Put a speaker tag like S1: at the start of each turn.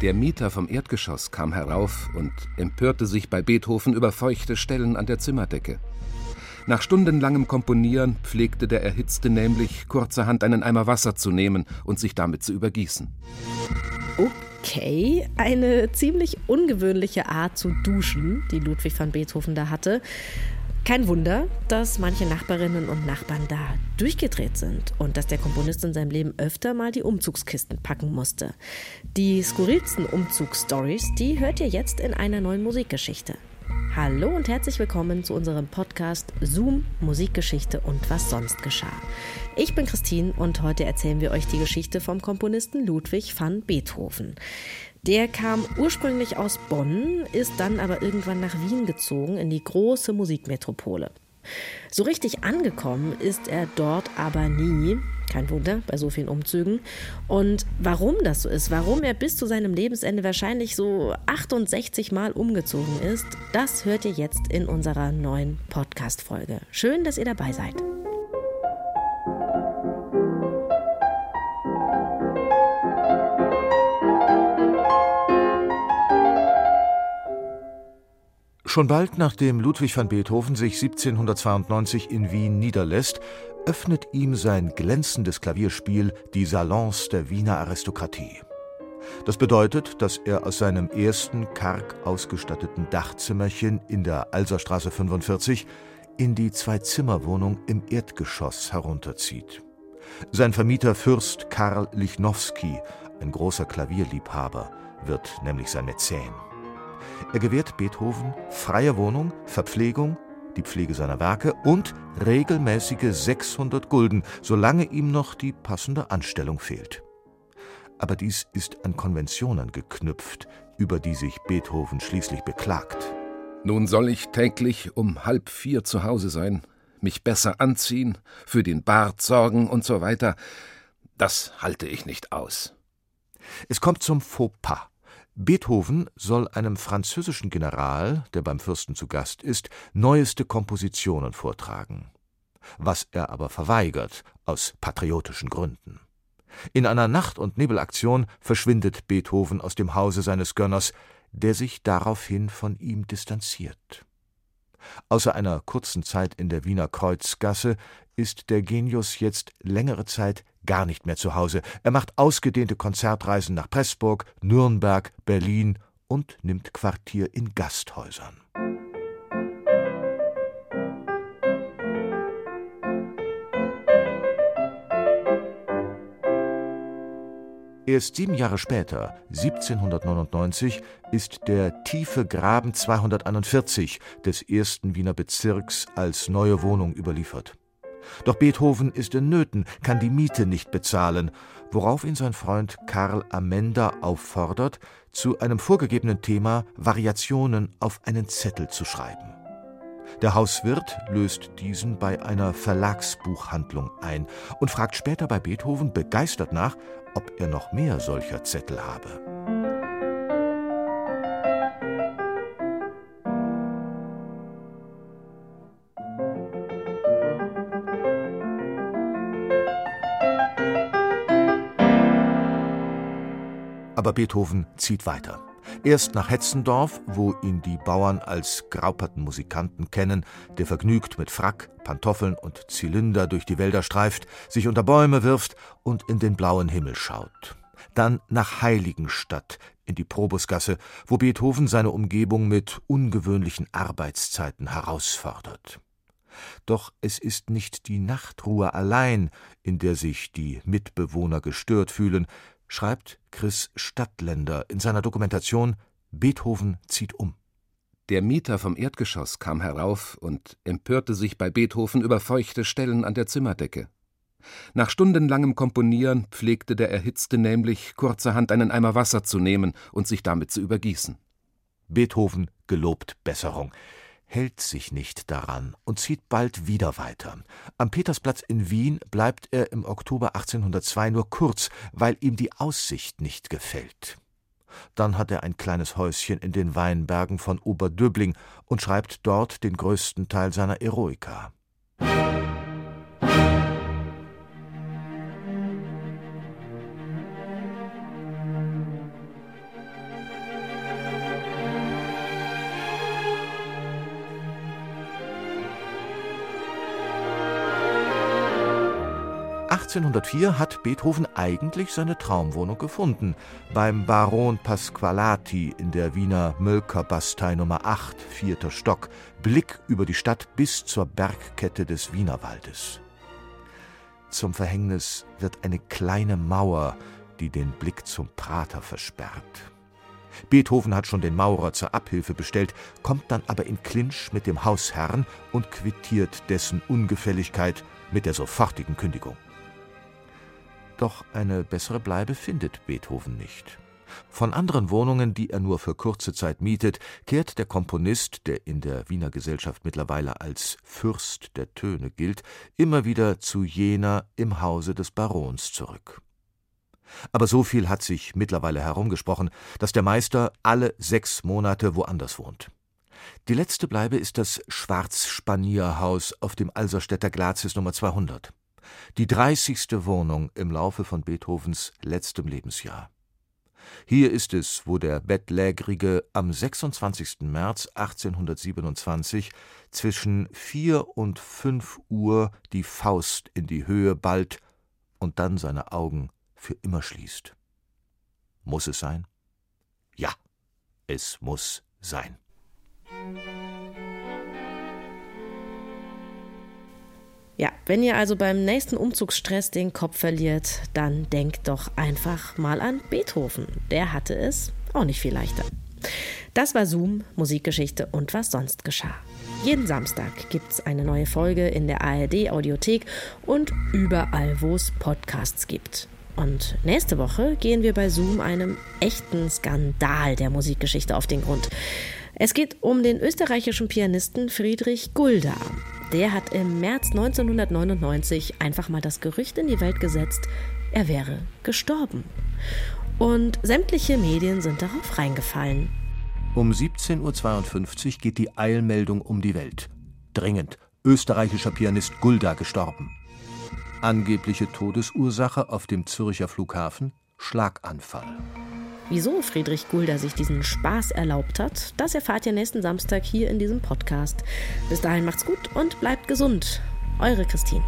S1: Der Mieter vom Erdgeschoss kam herauf und empörte sich bei Beethoven über feuchte Stellen an der Zimmerdecke. Nach stundenlangem Komponieren pflegte der Erhitzte nämlich kurzerhand einen Eimer Wasser zu nehmen und sich damit zu übergießen.
S2: Okay, eine ziemlich ungewöhnliche Art zu duschen, die Ludwig van Beethoven da hatte. Kein Wunder, dass manche Nachbarinnen und Nachbarn da durchgedreht sind und dass der Komponist in seinem Leben öfter mal die Umzugskisten packen musste. Die skurrilsten Umzugsstories, die hört ihr jetzt in einer neuen Musikgeschichte. Hallo und herzlich willkommen zu unserem Podcast Zoom, Musikgeschichte und was sonst geschah. Ich bin Christine und heute erzählen wir euch die Geschichte vom Komponisten Ludwig van Beethoven. Der kam ursprünglich aus Bonn, ist dann aber irgendwann nach Wien gezogen, in die große Musikmetropole. So richtig angekommen ist er dort aber nie. Kein Wunder bei so vielen Umzügen. Und warum das so ist, warum er bis zu seinem Lebensende wahrscheinlich so 68 Mal umgezogen ist, das hört ihr jetzt in unserer neuen Podcast-Folge. Schön, dass ihr dabei seid.
S3: Schon bald nachdem Ludwig van Beethoven sich 1792 in Wien niederlässt, öffnet ihm sein glänzendes Klavierspiel die Salons der Wiener Aristokratie. Das bedeutet, dass er aus seinem ersten karg ausgestatteten Dachzimmerchen in der Alserstraße 45 in die Zwei-Zimmer-Wohnung im Erdgeschoss herunterzieht. Sein Vermieter Fürst Karl Lichnowsky, ein großer Klavierliebhaber, wird nämlich sein Mäzen. Er gewährt Beethoven freie Wohnung, Verpflegung, die Pflege seiner Werke und regelmäßige 600 Gulden, solange ihm noch die passende Anstellung fehlt. Aber dies ist an Konventionen geknüpft, über die sich Beethoven schließlich beklagt.
S1: Nun soll ich täglich um halb vier zu Hause sein, mich besser anziehen, für den Bart sorgen und so weiter. Das halte ich nicht aus.
S3: Es kommt zum Fauxpas. Beethoven soll einem französischen General, der beim Fürsten zu Gast ist, neueste Kompositionen vortragen. Was er aber verweigert, aus patriotischen Gründen. In einer Nacht- und Nebelaktion verschwindet Beethoven aus dem Hause seines Gönners, der sich daraufhin von ihm distanziert. Außer einer kurzen Zeit in der Wiener Kreuzgasse ist der Genius jetzt längere Zeit gar nicht mehr zu Hause. Er macht ausgedehnte Konzertreisen nach Pressburg, Nürnberg, Berlin und nimmt Quartier in Gasthäusern. Erst sieben Jahre später, 1799, ist der tiefe Graben 241 des ersten Wiener Bezirks als neue Wohnung überliefert. Doch Beethoven ist in Nöten, kann die Miete nicht bezahlen, worauf ihn sein Freund Karl Amender auffordert, zu einem vorgegebenen Thema Variationen auf einen Zettel zu schreiben. Der Hauswirt löst diesen bei einer Verlagsbuchhandlung ein und fragt später bei Beethoven begeistert nach, ob er noch mehr solcher Zettel habe. Aber Beethoven zieht weiter. Erst nach Hetzendorf, wo ihn die Bauern als grauperten Musikanten kennen, der vergnügt mit Frack, Pantoffeln und Zylinder durch die Wälder streift, sich unter Bäume wirft und in den blauen Himmel schaut. Dann nach Heiligenstadt in die Probusgasse, wo Beethoven seine Umgebung mit ungewöhnlichen Arbeitszeiten herausfordert. Doch es ist nicht die Nachtruhe allein, in der sich die Mitbewohner gestört fühlen, schreibt Chris Stadtländer in seiner Dokumentation Beethoven zieht um.
S1: Der Mieter vom Erdgeschoss kam herauf und empörte sich bei Beethoven über feuchte Stellen an der Zimmerdecke. Nach stundenlangem Komponieren pflegte der Erhitzte nämlich kurzerhand einen Eimer Wasser zu nehmen und sich damit zu übergießen.
S3: Beethoven gelobt Besserung hält sich nicht daran und zieht bald wieder weiter. Am Petersplatz in Wien bleibt er im Oktober 1802 nur kurz, weil ihm die Aussicht nicht gefällt. Dann hat er ein kleines Häuschen in den Weinbergen von Oberdöbling und schreibt dort den größten Teil seiner Eroika. 1804 hat Beethoven eigentlich seine Traumwohnung gefunden, beim Baron Pasqualati in der Wiener Mölkerbastei Nummer 8, vierter Stock, Blick über die Stadt bis zur Bergkette des Wienerwaldes. Zum Verhängnis wird eine kleine Mauer, die den Blick zum Prater versperrt. Beethoven hat schon den Maurer zur Abhilfe bestellt, kommt dann aber in Clinch mit dem Hausherrn und quittiert dessen Ungefälligkeit mit der sofortigen Kündigung. Doch eine bessere Bleibe findet Beethoven nicht. Von anderen Wohnungen, die er nur für kurze Zeit mietet, kehrt der Komponist, der in der Wiener Gesellschaft mittlerweile als Fürst der Töne gilt, immer wieder zu jener im Hause des Barons zurück. Aber so viel hat sich mittlerweile herumgesprochen, dass der Meister alle sechs Monate woanders wohnt. Die letzte Bleibe ist das Schwarzspanierhaus auf dem Alserstädter Glacis Nummer 200. Die dreißigste Wohnung im Laufe von Beethovens letztem Lebensjahr. Hier ist es, wo der Bettlägerige am 26. März 1827 zwischen vier und fünf Uhr die Faust in die Höhe ballt und dann seine Augen für immer schließt. Muss es sein? Ja, es muss sein.
S2: Ja, wenn ihr also beim nächsten Umzugsstress den Kopf verliert, dann denkt doch einfach mal an Beethoven. Der hatte es auch nicht viel leichter. Das war Zoom, Musikgeschichte und was sonst geschah. Jeden Samstag gibt es eine neue Folge in der ARD Audiothek und überall, wo es Podcasts gibt. Und nächste Woche gehen wir bei Zoom einem echten Skandal der Musikgeschichte auf den Grund. Es geht um den österreichischen Pianisten Friedrich Gulda. Der hat im März 1999 einfach mal das Gerücht in die Welt gesetzt, er wäre gestorben. Und sämtliche Medien sind darauf reingefallen.
S3: Um 17.52 Uhr geht die Eilmeldung um die Welt. Dringend. Österreichischer Pianist Gulda gestorben. Angebliche Todesursache auf dem Zürcher Flughafen Schlaganfall.
S2: Wieso Friedrich Gulda sich diesen Spaß erlaubt hat, das erfahrt ihr nächsten Samstag hier in diesem Podcast. Bis dahin macht's gut und bleibt gesund. Eure Christine.